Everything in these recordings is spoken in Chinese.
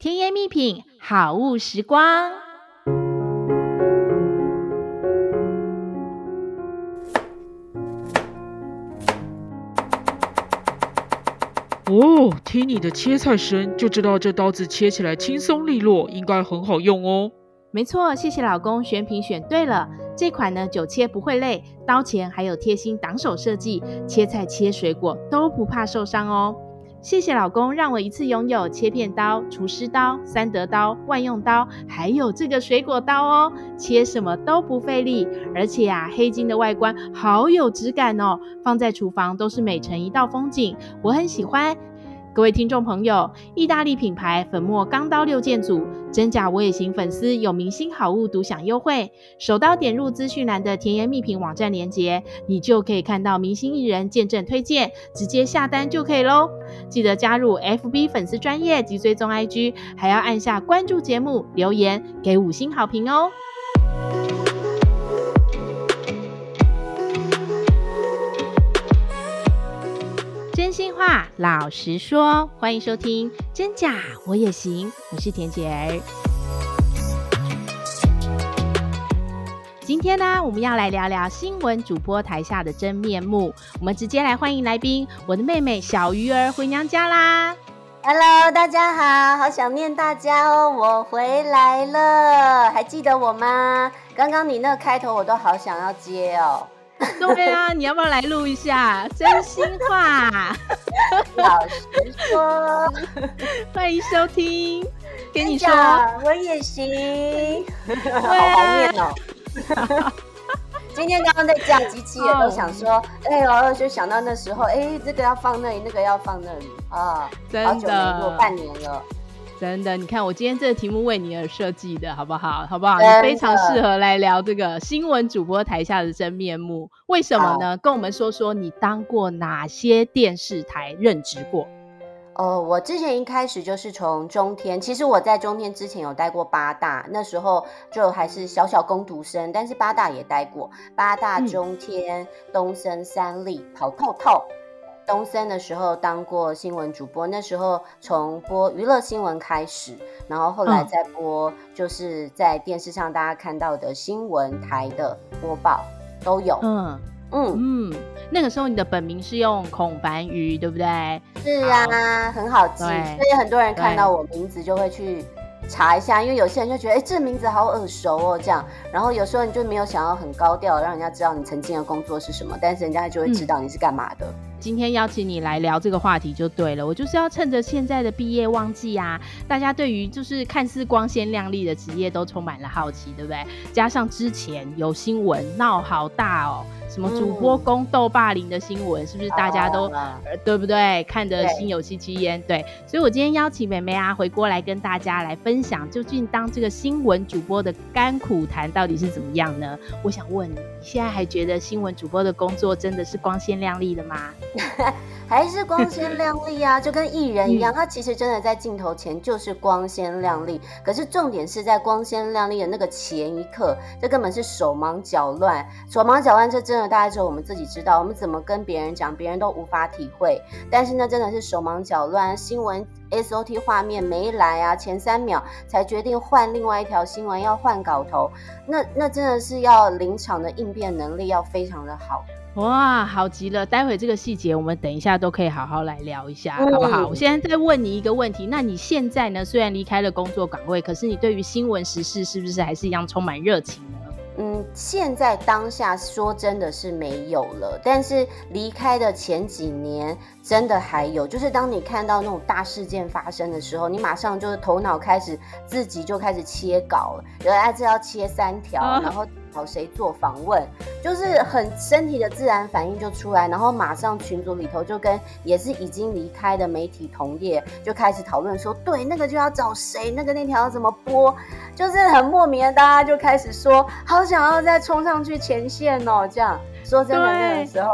甜言蜜品，好物时光。哦，听你的切菜声，就知道这刀子切起来轻松利落，应该很好用哦。没错，谢谢老公选品选对了。这款呢，久切不会累，刀前还有贴心挡手设计，切菜切水果都不怕受伤哦。谢谢老公，让我一次拥有切片刀、厨师刀、三德刀、万用刀，还有这个水果刀哦，切什么都不费力。而且啊，黑金的外观好有质感哦，放在厨房都是美成一道风景，我很喜欢。各位听众朋友，意大利品牌粉末钢刀六件组，真假我也行粉丝有明星好物独享优惠，手刀点入资讯栏的甜言蜜品网站链接，你就可以看到明星艺人见证推荐，直接下单就可以喽。记得加入 FB 粉丝专业及追踪 IG，还要按下关注节目，留言给五星好评哦。话，老实说，欢迎收听《真假我也行》，我是田姐儿。今天呢，我们要来聊聊新闻主播台下的真面目。我们直接来欢迎来宾，我的妹妹小鱼儿回娘家啦！Hello，大家好，好想念大家哦，我回来了，还记得我吗？刚刚你那个开头我都好想要接哦。对啊，你要不要来录一下？真心话，老实说，欢迎收听。跟你说，我也行。好怀念哦。今天刚刚在讲机器也都想说，哎呦，就想到那时候，哎，这个要放那里，那个要放那里啊，真的，好久没录，半年了。真的，你看我今天这个题目为你而设计的，好不好？好不好？你非常适合来聊这个新闻主播台下的真面目。为什么呢？跟我们说说你当过哪些电视台任职过？哦，我之前一开始就是从中天，其实我在中天之前有待过八大，那时候就还是小小工读生，但是八大也待过，八大、中天、嗯、东森、三立跑透透。东森的时候当过新闻主播，那时候从播娱乐新闻开始，然后后来再播，就是在电视上大家看到的新闻台的播报都有。嗯嗯嗯，那个时候你的本名是用孔凡瑜，对不对？是啊，好很好记，所以很多人看到我名字就会去查一下，因为有些人就觉得，哎，这名字好耳熟哦，这样。然后有时候你就没有想要很高调，让人家知道你曾经的工作是什么，但是人家就会知道你是干嘛的。嗯今天邀请你来聊这个话题就对了，我就是要趁着现在的毕业旺季啊，大家对于就是看似光鲜亮丽的职业都充满了好奇，对不对？加上之前有新闻闹好大哦。什么主播宫斗霸凌的新闻，嗯、是不是大家都、哦、对不对？看得心有戚戚焉。对，所以我今天邀请美美啊回过来跟大家来分享，究竟当这个新闻主播的甘苦谈到底是怎么样呢？我想问你，你现在还觉得新闻主播的工作真的是光鲜亮丽的吗？还是光鲜亮丽啊，就跟艺人一样，他其实真的在镜头前就是光鲜亮丽。可是重点是在光鲜亮丽的那个前一刻，这根本是手忙脚乱，手忙脚乱，这真的大概只有我们自己知道，我们怎么跟别人讲，别人都无法体会。但是那真的是手忙脚乱，新闻 SOT 画面没来啊，前三秒才决定换另外一条新闻，要换稿头，那那真的是要临场的应变能力要非常的好。哇，好极了！待会这个细节我们等一下都可以好好来聊一下，嗯、好不好？我现在再问你一个问题，那你现在呢？虽然离开了工作岗位，可是你对于新闻时事是不是还是一样充满热情呢？嗯，现在当下说真的是没有了，但是离开的前几年真的还有。就是当你看到那种大事件发生的时候，你马上就是头脑开始自己就开始切稿了，原来这要切三条，啊、然后。找谁做访问，就是很身体的自然反应就出来，然后马上群组里头就跟也是已经离开的媒体同业就开始讨论说，对，那个就要找谁，那个那条要怎么播，就是很莫名的，大家就开始说，好想要再冲上去前线哦，这样说真的那个时候。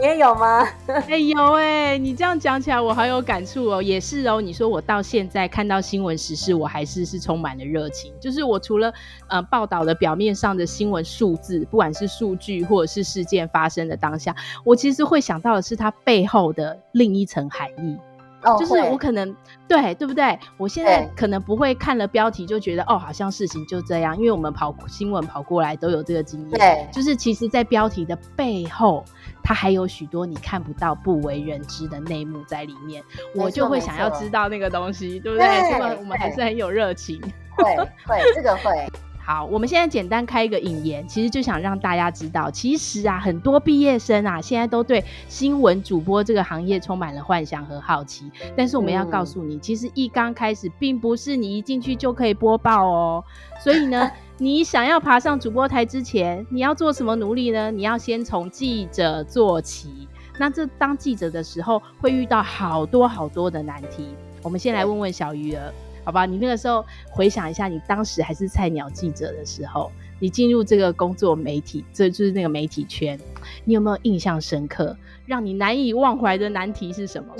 你也有吗？哎、欸，有哎、你这样讲起来，我好有感触哦。也是哦，你说我到现在看到新闻时事，我还是是充满了热情。就是我除了呃报道的表面上的新闻数字，不管是数据或者是事件发生的当下，我其实会想到的是它背后的另一层含义。哦，就是我可能对对不对？我现在可能不会看了标题就觉得哦，好像事情就这样，因为我们跑新闻跑过来都有这个经验。对，就是其实，在标题的背后，它还有许多你看不到、不为人知的内幕在里面。我就会想要知道那个东西，对不对？所以我们还是很有热情。会会，这个会。好，我们现在简单开一个引言，其实就想让大家知道，其实啊，很多毕业生啊，现在都对新闻主播这个行业充满了幻想和好奇。但是我们要告诉你，嗯、其实一刚开始，并不是你一进去就可以播报哦。所以呢，你想要爬上主播台之前，你要做什么努力呢？你要先从记者做起。那这当记者的时候，会遇到好多好多的难题。我们先来问问小鱼儿。好吧，你那个时候回想一下，你当时还是菜鸟记者的时候，你进入这个工作媒体，这就是那个媒体圈，你有没有印象深刻，让你难以忘怀的难题是什么？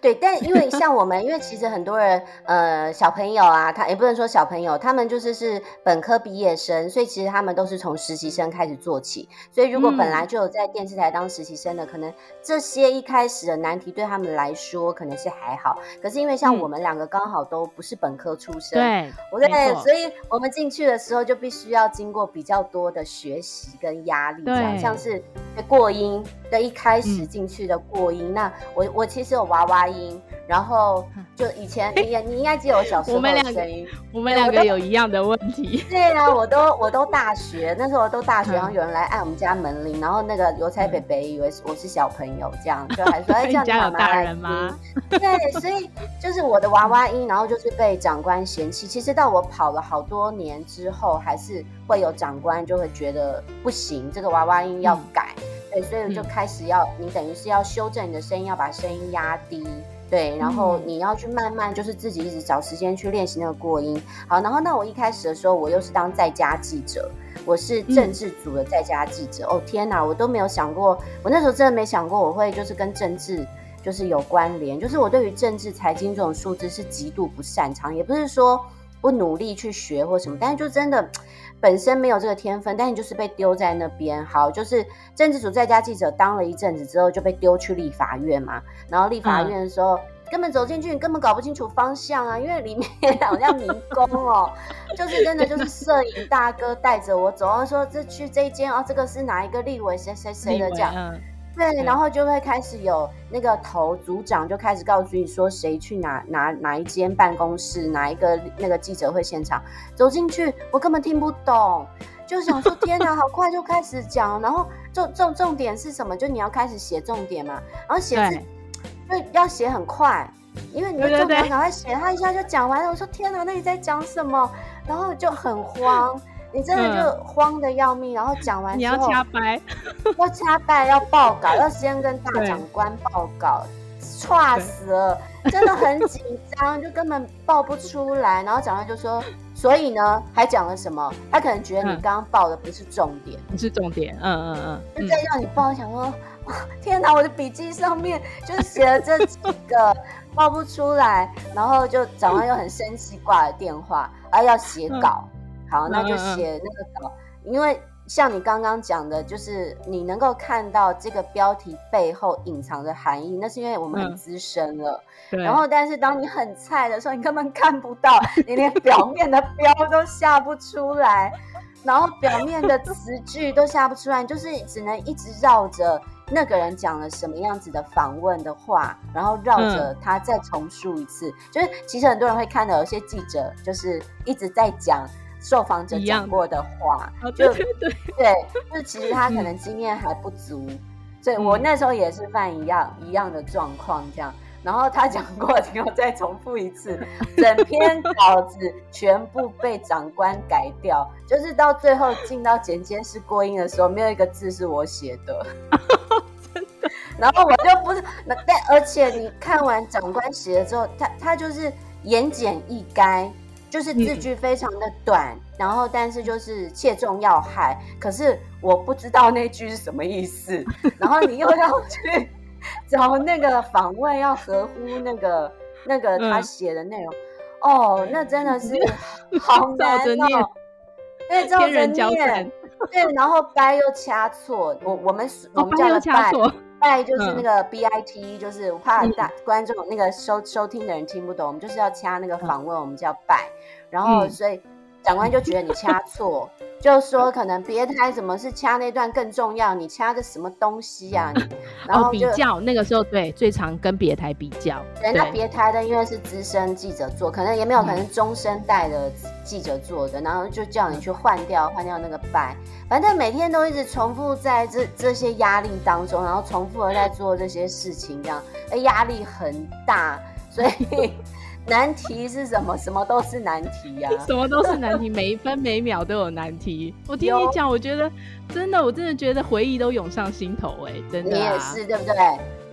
对，但因为像我们，因为其实很多人，呃，小朋友啊，他也不能说小朋友，他们就是是本科毕业生，所以其实他们都是从实习生开始做起。所以如果本来就有在电视台当实习生的，嗯、可能这些一开始的难题对他们来说可能是还好。可是因为像我们两个刚好都不是本科出身，对、嗯，对，所以我们进去的时候就必须要经过比较多的学习跟压力，这样像是过音的一开始进去的过音。嗯、那我我其实有娃娃音。然后就以前你也你应该记得我小时候的声音，我们两个有一样的问题。对啊，我都我都大学那时候我都大学，然后有人来按我们家门铃，然后那个邮差北北以为我是小朋友，这样就还说 哎，这样家有大人吗？对，所以就是我的娃娃音，然后就是被长官嫌弃。其实到我跑了好多年之后，还是会有长官就会觉得不行，这个娃娃音要改。对，所以就开始要你等于是要修正你的声音，要把声音压低。对，然后你要去慢慢，就是自己一直找时间去练习那个过音。好，然后那我一开始的时候，我又是当在家记者，我是政治组的在家记者。嗯、哦天哪，我都没有想过，我那时候真的没想过我会就是跟政治就是有关联。就是我对于政治、财经这种数字是极度不擅长，也不是说不努力去学或什么，但是就真的本身没有这个天分。但你就是被丢在那边。好，就是政治组在家记者当了一阵子之后，就被丢去立法院嘛。然后立法院的时候。嗯根本走进去，你根本搞不清楚方向啊！因为里面好像迷宫哦，就是真的就是 摄影大哥带着我走，然后说这去这一间哦，这个是哪一个立委谁谁谁的这样，嗯、对，对然后就会开始有那个头组长就开始告诉你说谁去哪哪哪一间办公室，哪一个那个记者会现场，走进去我根本听不懂，就想说 天哪，好快就开始讲，然后重重重点是什么？就你要开始写重点嘛，然后写字。就要写很快，因为你的重点赶快写，他一下就讲完了。我说天哪，那你在讲什么？然后就很慌，你真的就慌得要命。然后讲完之后，你 要掐白，要掐白，要报告，要先跟大长官报告，剉死了，真的很紧张，就根本报不出来。然后长官就说，所以呢，还讲了什么？他可能觉得你刚刚报的不是重点，不是重点。嗯嗯嗯，就再让你报，想说。天哪！我的笔记上面就是写了这几个，报不出来，然后就长官又很生气挂了电话，啊，要写稿，好，那就写那个稿，因为像你刚刚讲的，就是你能够看到这个标题背后隐藏的含义，那是因为我们很资深了，然后但是当你很菜的时候，你根本看不到，你连表面的标都下不出来，然后表面的词句都下不出来，就是只能一直绕着。那个人讲了什么样子的访问的话，然后绕着他再重述一次，嗯、就是其实很多人会看到有些记者就是一直在讲受访者讲过的话，的就、哦、对对对，就是其实他可能经验还不足，嗯、所以我那时候也是犯一样、嗯、一样的状况这样。然后他讲过，然后再重复一次，整篇稿子全部被长官改掉，就是到最后进到剪接室过音的时候，没有一个字是我写的。真的。然后我就不是，那但而且你看完长官写了之后，他他就是言简意赅，就是字句非常的短，嗯、然后但是就是切中要害。可是我不知道那句是什么意思，然后你又要去。找那个访问要合乎那个那个他写的内容，嗯、哦，那真的是 好难哦。对，照着念，对，然后掰又掐错，我我们我们叫的掰，掰拜就是那个 B I T，、嗯、就是我怕大观众那个收收听的人听不懂，我们就是要掐那个访问，我们叫拜，然后所以长官就觉得你掐错。就说可能别台怎么是掐那段更重要？你掐的什么东西呀、啊？然后、哦、比较那个时候对最常跟别台比较。对，那别台的因为是资深记者做，可能也没有可能中生代的记者做的，嗯、然后就叫你去换掉换掉那个拜，反正每天都一直重复在这这些压力当中，然后重复的在做这些事情，这样哎压力很大，所以。难题是什么？什么都是难题呀、啊！什么都是难题，每一分每秒都有难题。我听你讲，我觉得真的，我真的觉得回忆都涌上心头、欸，哎，真的、啊。你也是，对不对？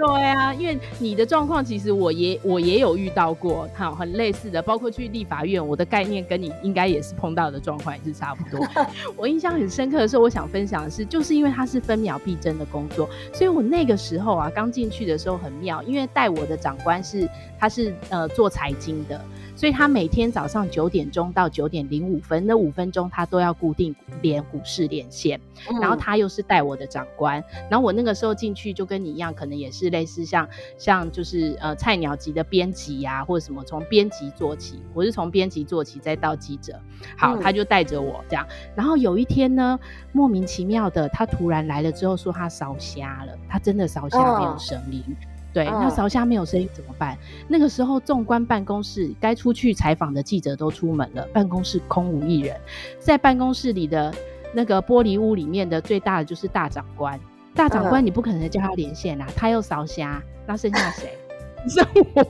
对啊，因为你的状况其实我也我也有遇到过，好，很类似的，包括去立法院，我的概念跟你应该也是碰到的状况也是差不多。我印象很深刻的时候，我想分享的是，就是因为它是分秒必争的工作，所以我那个时候啊，刚进去的时候很妙，因为带我的长官是他是呃做财经的。所以他每天早上九点钟到九点零五分，那五分钟他都要固定连股市连线，嗯、然后他又是带我的长官，然后我那个时候进去就跟你一样，可能也是类似像像就是呃菜鸟级的编辑呀，或者什么从编辑做起，我是从编辑做起再到记者，好，他就带着我这样，然后有一天呢，莫名其妙的他突然来了之后说他烧瞎了，他真的烧瞎没有声音。哦对，那烧虾没有声音怎么办？嗯、那个时候，纵观办公室，该出去采访的记者都出门了，办公室空无一人。在办公室里的那个玻璃屋里面的最大的就是大长官。大长官，你不可能叫他连线啦，嗯、他又烧虾，那剩下谁？剩我。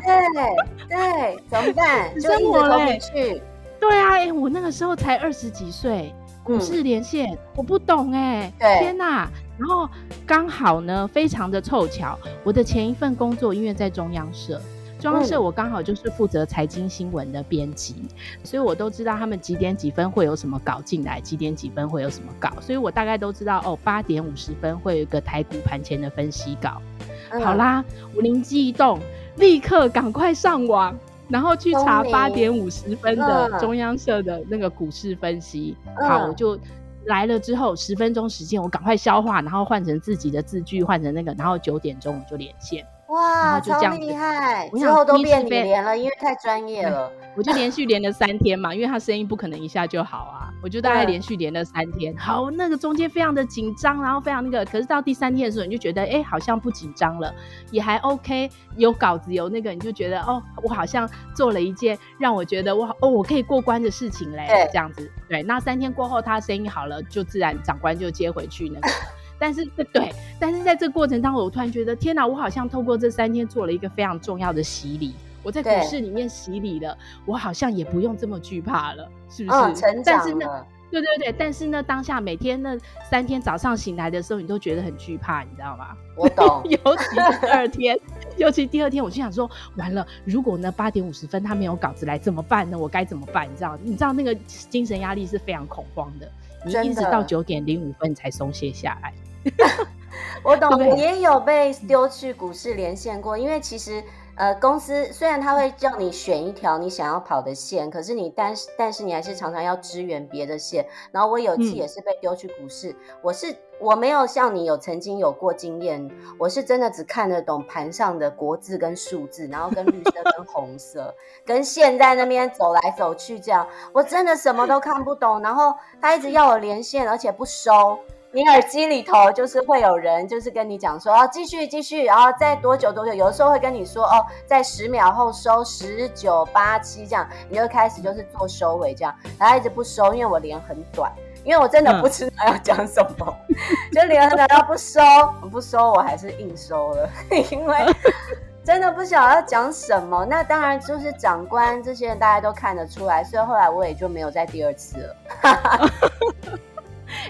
对对，怎么办？剩我嘞。去。对啊，哎，我那个时候才二十几岁，股市连线，嗯、我不懂哎。对。天哪！然后刚好呢，非常的凑巧，我的前一份工作因为在中央社，中央社我刚好就是负责财经新闻的编辑，嗯、所以我都知道他们几点几分会有什么稿进来，几点几分会有什么稿，所以我大概都知道哦，八点五十分会有一个台股盘前的分析稿。嗯、好啦，我灵机一动，立刻赶快上网，然后去查八点五十分的中央社的那个股市分析。嗯、好，我就。来了之后，十分钟时间，我赶快消化，然后换成自己的字句，换成那个，然后九点钟我就连线。哇，超厉害！之后都变你连了，因为太专业了。我就连续连了三天嘛，因为他声音不可能一下就好啊。我就大概连续连了三天。好，那个中间非常的紧张，然后非常那个，可是到第三天的时候，你就觉得哎、欸，好像不紧张了，也还 OK。有稿子有那个，你就觉得哦，我好像做了一件让我觉得我哦，我可以过关的事情嘞。对这样子，对。那三天过后，他声音好了，就自然长官就接回去那个。但是对，但是在这个过程当中，我突然觉得天哪，我好像透过这三天做了一个非常重要的洗礼。我在股市里面洗礼了，我好像也不用这么惧怕了，是不是？嗯、成长了。但是呢，对对对，但是呢，当下每天那三天早上醒来的时候，你都觉得很惧怕，你知道吗？我懂。尤其第二天，尤其第二天，我就想说，完了，如果呢八点五十分他没有稿子来怎么办呢？我该怎么办？你知道？你知道那个精神压力是非常恐慌的。你一直到九点零五分才松懈下来。我懂，我也有被丢去股市连线过。因为其实，呃，公司虽然他会叫你选一条你想要跑的线，可是你但是但是你还是常常要支援别的线。然后我有一次也是被丢去股市，嗯、我是我没有像你有曾经有过经验，我是真的只看得懂盘上的国字跟数字，然后跟绿色跟 红色跟线在那边走来走去这样，我真的什么都看不懂。然后他一直要我连线，而且不收。你耳机里头就是会有人，就是跟你讲说哦，继续继续，然后再多久多久，有的时候会跟你说哦，在十秒后收十九八七这样，你就开始就是做收尾这样，然后一直不收，因为我连很短，因为我真的不知道要讲什么，就连很短要不收，不收我还是硬收了，因为真的不晓得要讲什么。那当然就是长官这些人大家都看得出来，所以后来我也就没有再第二次了。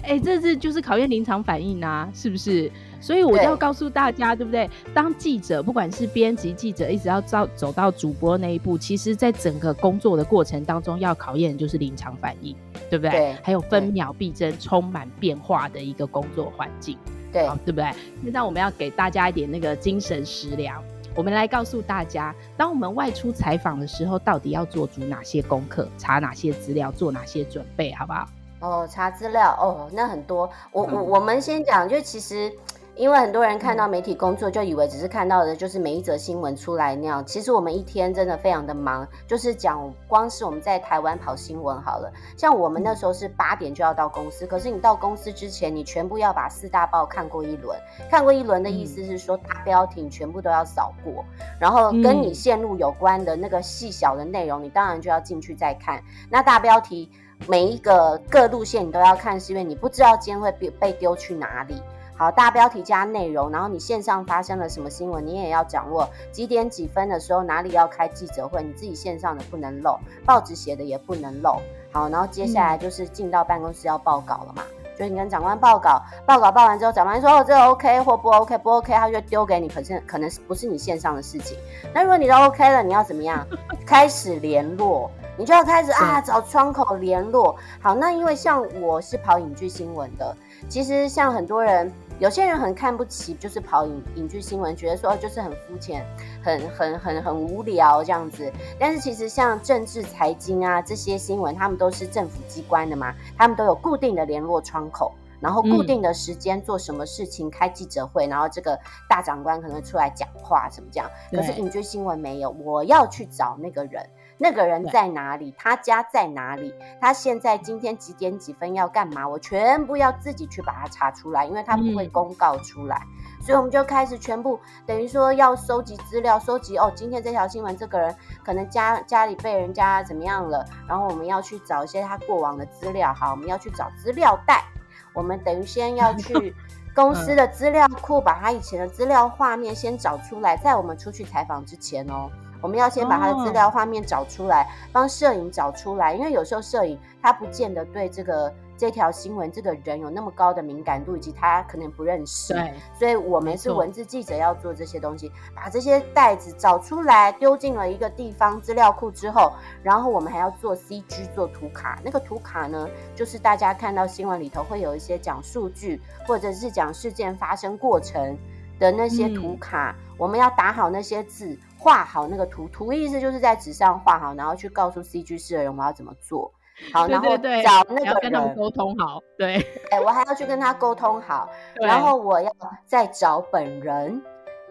哎、欸，这是就是考验临场反应啊，是不是？所以我就要告诉大家，对，不对？当记者，不管是编辑记者，一直要到走到主播那一步，其实在整个工作的过程当中，要考验的就是临场反应，对不对？对，还有分秒必争、充满变化的一个工作环境，对，对不对？现在我们要给大家一点那个精神食粮，我们来告诉大家，当我们外出采访的时候，到底要做足哪些功课，查哪些资料，做哪些准备，好不好？哦，查资料哦，那很多。我我我们先讲，就其实因为很多人看到媒体工作，就以为只是看到的就是每一则新闻出来那样。其实我们一天真的非常的忙，就是讲光是我们在台湾跑新闻好了，像我们那时候是八点就要到公司，可是你到公司之前，你全部要把四大报看过一轮。看过一轮的意思是说，大标题全部都要扫过，然后跟你线路有关的那个细小的内容，你当然就要进去再看。那大标题每一个各路线你都要看，是因为你不知道今天会被被丢去哪里。好，大标题加内容，然后你线上发生了什么新闻，你也要掌握。几点几分的时候哪里要开记者会，你自己线上的不能漏，报纸写的也不能漏。好，然后接下来就是进到办公室要报稿了嘛，所以你跟长官报告，报告报完之后，长官说哦这个 OK 或不 OK，不 OK 他就丢给你，可是可能是不是你线上的事情。那如果你都 OK 了，你要怎么样？开始联络，你就要开始啊找窗口联络。好，那因为像我是跑影剧新闻的，其实像很多人。有些人很看不起，就是跑影影剧新闻，觉得说就是很肤浅，很很很很无聊这样子。但是其实像政治、财经啊这些新闻，他们都是政府机关的嘛，他们都有固定的联络窗口，然后固定的时间做什么事情，开记者会，然后这个大长官可能出来讲话什么这样。可是影剧新闻没有，我要去找那个人。那个人在哪里？他家在哪里？他现在今天几点几分要干嘛？我全部要自己去把它查出来，因为他不会公告出来，嗯、所以我们就开始全部等于说要收集资料，收集哦，今天这条新闻这个人可能家家里被人家怎么样了，然后我们要去找一些他过往的资料，好，我们要去找资料袋，我们等于先要去 公司的资料库，把他以前的资料画面先找出来，在我们出去采访之前哦。我们要先把他的资料画面找出来，帮摄影找出来，因为有时候摄影他不见得对这个这条新闻这个人有那么高的敏感度，以及他可能不认识。对，所以我们是文字记者要做这些东西，把这些袋子找出来，丢进了一个地方资料库之后，然后我们还要做 CG 做图卡。那个图卡呢，就是大家看到新闻里头会有一些讲数据，或者是讲事件发生过程的那些图卡，嗯、我们要打好那些字。画好那个图，图意思就是在纸上画好，然后去告诉 CG 室的人我要怎么做。好，然后找那个人，沟通好。对，哎、欸，我还要去跟他沟通好，然后我要再找本人，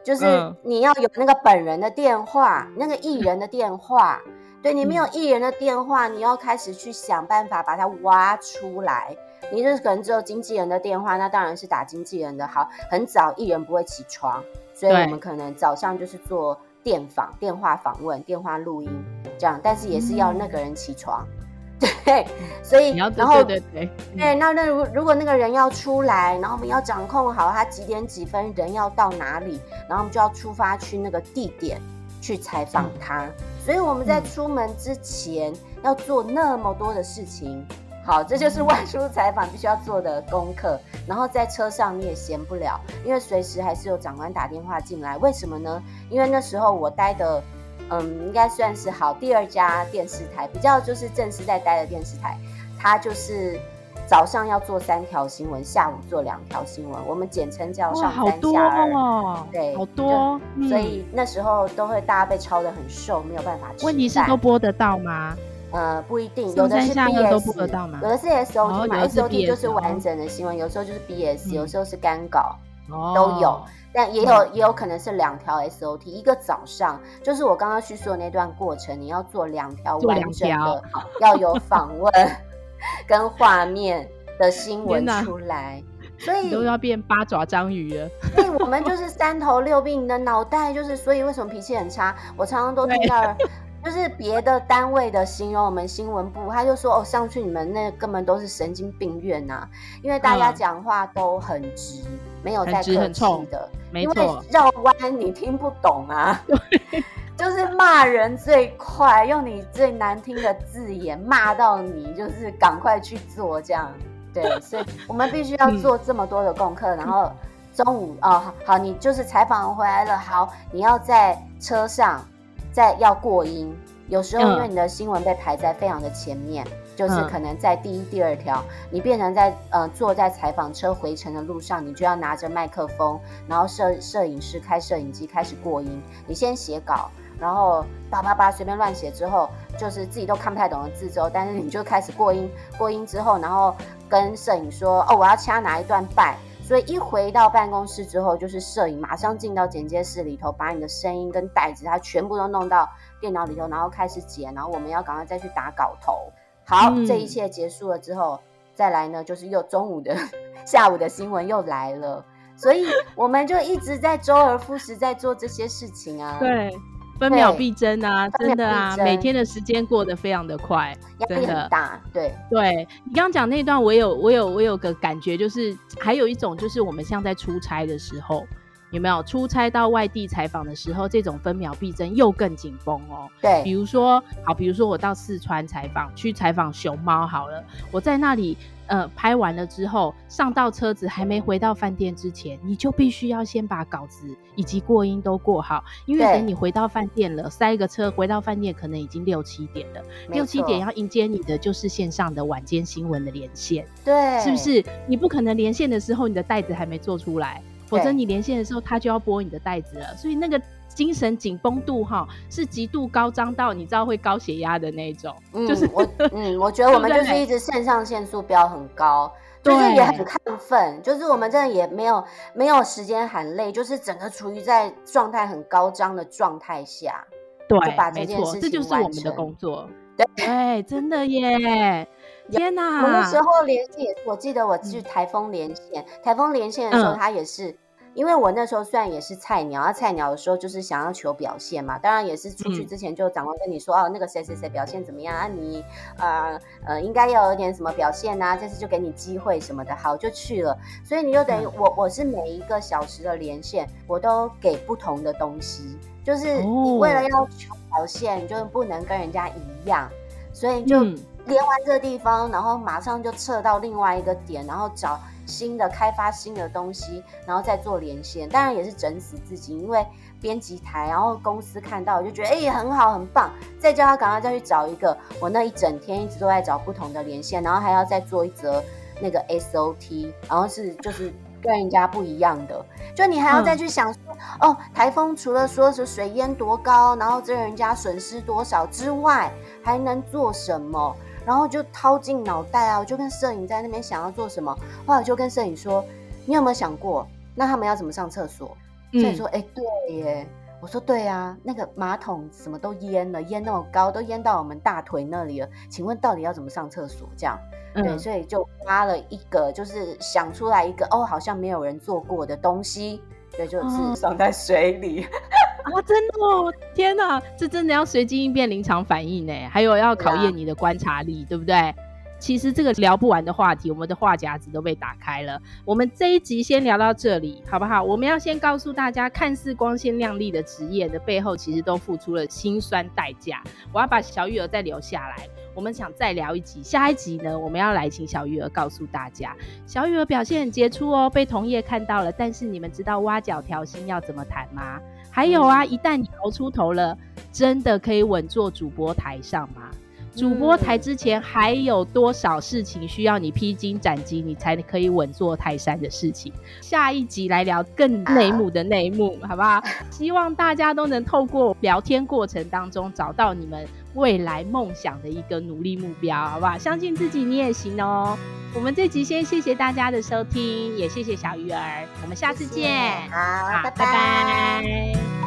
就是你要有那个本人的电话，嗯、那个艺人的电话。对，你没有艺人的电话，你要开始去想办法把它挖出来。你就是可能只有经纪人的电话，那当然是打经纪人的。好，很早艺人不会起床，所以我们可能早上就是做。电访、电话访问、电话录音，这样，但是也是要那个人起床，嗯、对，所以然后对对对，对，那那如如果那个人要出来，然后我们要掌控好他几点几分人要到哪里，然后我们就要出发去那个地点去采访他，嗯、所以我们在出门之前要做那么多的事情。好，这就是外出采访必须要做的功课。然后在车上你也闲不了，因为随时还是有长官打电话进来。为什么呢？因为那时候我待的，嗯，应该算是好第二家电视台，比较就是正式在待的电视台。它就是早上要做三条新闻，下午做两条新闻，我们简称叫上三下二。哦、对，好多。嗯、所以那时候都会大家被抄的很瘦，没有办法吃。问题是都播得到吗？呃，不一定，有的是 BS？有的是 SOT 嘛，SOT 就是完整的新闻，有时候就是 BS，有时候是干稿，都有。但也有也有可能是两条 SOT，一个早上就是我刚刚叙述的那段过程，你要做两条完整的，要有访问跟画面的新闻出来，所以都要变八爪章鱼了。所以我们就是三头六臂，你的脑袋就是，所以为什么脾气很差？我常常都听到。就是别的单位的形容我们新闻部，他就说哦，上去你们那根本都是神经病院呐、啊，因为大家讲话都很直，嗯、没有在客气的，没错，因为绕弯你听不懂啊，就是骂人最快，用你最难听的字眼骂到你，就是赶快去做这样，对，所以我们必须要做这么多的功课，嗯、然后中午啊、哦，好，你就是采访回来了，好，你要在车上。在要过音，有时候因为你的新闻被排在非常的前面，嗯、就是可能在第一、第二条，你变成在呃坐在采访车回程的路上，你就要拿着麦克风，然后摄摄影师开摄影机开始过音。你先写稿，然后叭叭叭随便乱写之后，就是自己都看不太懂的字之后，但是你就开始过音，过音之后，然后跟摄影说哦，我要掐哪一段拜。所以一回到办公室之后，就是摄影马上进到剪接室里头，把你的声音跟带子，它全部都弄到电脑里头，然后开始剪，然后我们要赶快再去打稿头。好，嗯、这一切结束了之后，再来呢，就是又中午的、下午的新闻又来了，所以我们就一直在周而复始在做这些事情啊。对。分秒必争啊，真的啊，每天的时间过得非常的快，压力很大。对，对你刚刚讲那段，我有我有我有个感觉，就是还有一种就是我们像在出差的时候，有没有出差到外地采访的时候，这种分秒必争又更紧绷哦。对，比如说好，比如说我到四川采访，去采访熊猫好了，我在那里。呃，拍完了之后，上到车子还没回到饭店之前，你就必须要先把稿子以及过音都过好，因为等你回到饭店了，塞一个车回到饭店，可能已经六七点了。六七点要迎接你的就是线上的晚间新闻的连线，对，是不是？你不可能连线的时候你的袋子还没做出来，否则你连线的时候他就要播你的袋子了，所以那个。精神紧绷度哈是极度高涨到你知道会高血压的那种，嗯、就是我 嗯，我觉得我们就是一直肾上腺素飙很高，就是也很亢奋，就是我们真的也没有没有时间喊累，就是整个处于在状态很高涨的状态下，对，就把这件事情完成，这就是我们的工作，对，对，真的耶，天哪！我那时候连线也是，我记得我去台风连线，嗯、台风连线的时候，他也是。嗯因为我那时候虽然也是菜鸟，啊，菜鸟的时候就是想要求表现嘛，当然也是出去之前就长官跟你说，嗯、哦，那个谁谁谁表现怎么样啊你，你呃呃应该要有点什么表现啊，这次就给你机会什么的，好就去了。所以你就等于我我是每一个小时的连线，我都给不同的东西，就是你为了要求表现，你就不能跟人家一样，所以就连完这个地方，然后马上就撤到另外一个点，然后找。新的开发新的东西，然后再做连线，当然也是整死自己，因为编辑台，然后公司看到就觉得哎、欸、很好很棒，再叫他赶快再去找一个。我那一整天一直都在找不同的连线，然后还要再做一则那个 SOT，然后是就是跟人家不一样的，就你还要再去想说，嗯、哦，台风除了说是水淹多高，然后这人家损失多少之外，还能做什么？然后就掏进脑袋啊，我就跟摄影在那边想要做什么，后来我就跟摄影说：“你有没有想过，那他们要怎么上厕所？”摄影说：“哎、嗯，对耶。”我说：“对啊，那个马桶什么都淹了，淹那么高，都淹到我们大腿那里了。请问到底要怎么上厕所？”这样，对，嗯、所以就挖了一个，就是想出来一个哦，好像没有人做过的东西，对，就是放在水里。嗯啊，真的哦！天哪，这真的要随机应变、临场反应呢，还有要考验你的观察力，对，不对？其实这个聊不完的话题，我们的话匣子都被打开了。我们这一集先聊到这里，好不好？我们要先告诉大家，看似光鲜亮丽的职业的背后，其实都付出了辛酸代价。我要把小玉儿再留下来，我们想再聊一集。下一集呢，我们要来请小鱼儿告诉大家，小鱼儿表现很杰出哦，被同业看到了。但是你们知道挖角调薪要怎么谈吗？还有啊，一旦你熬出头了，真的可以稳坐主播台上吗？主播台之前还有多少事情需要你披荆斩棘，你才可以稳坐泰山的事情？下一集来聊更内幕的内幕，好不好？希望大家都能透过聊天过程当中找到你们未来梦想的一个努力目标，好不好？相信自己，你也行哦。我们这集先谢谢大家的收听，也谢谢小鱼儿，我们下次见。好，好，拜拜。拜拜。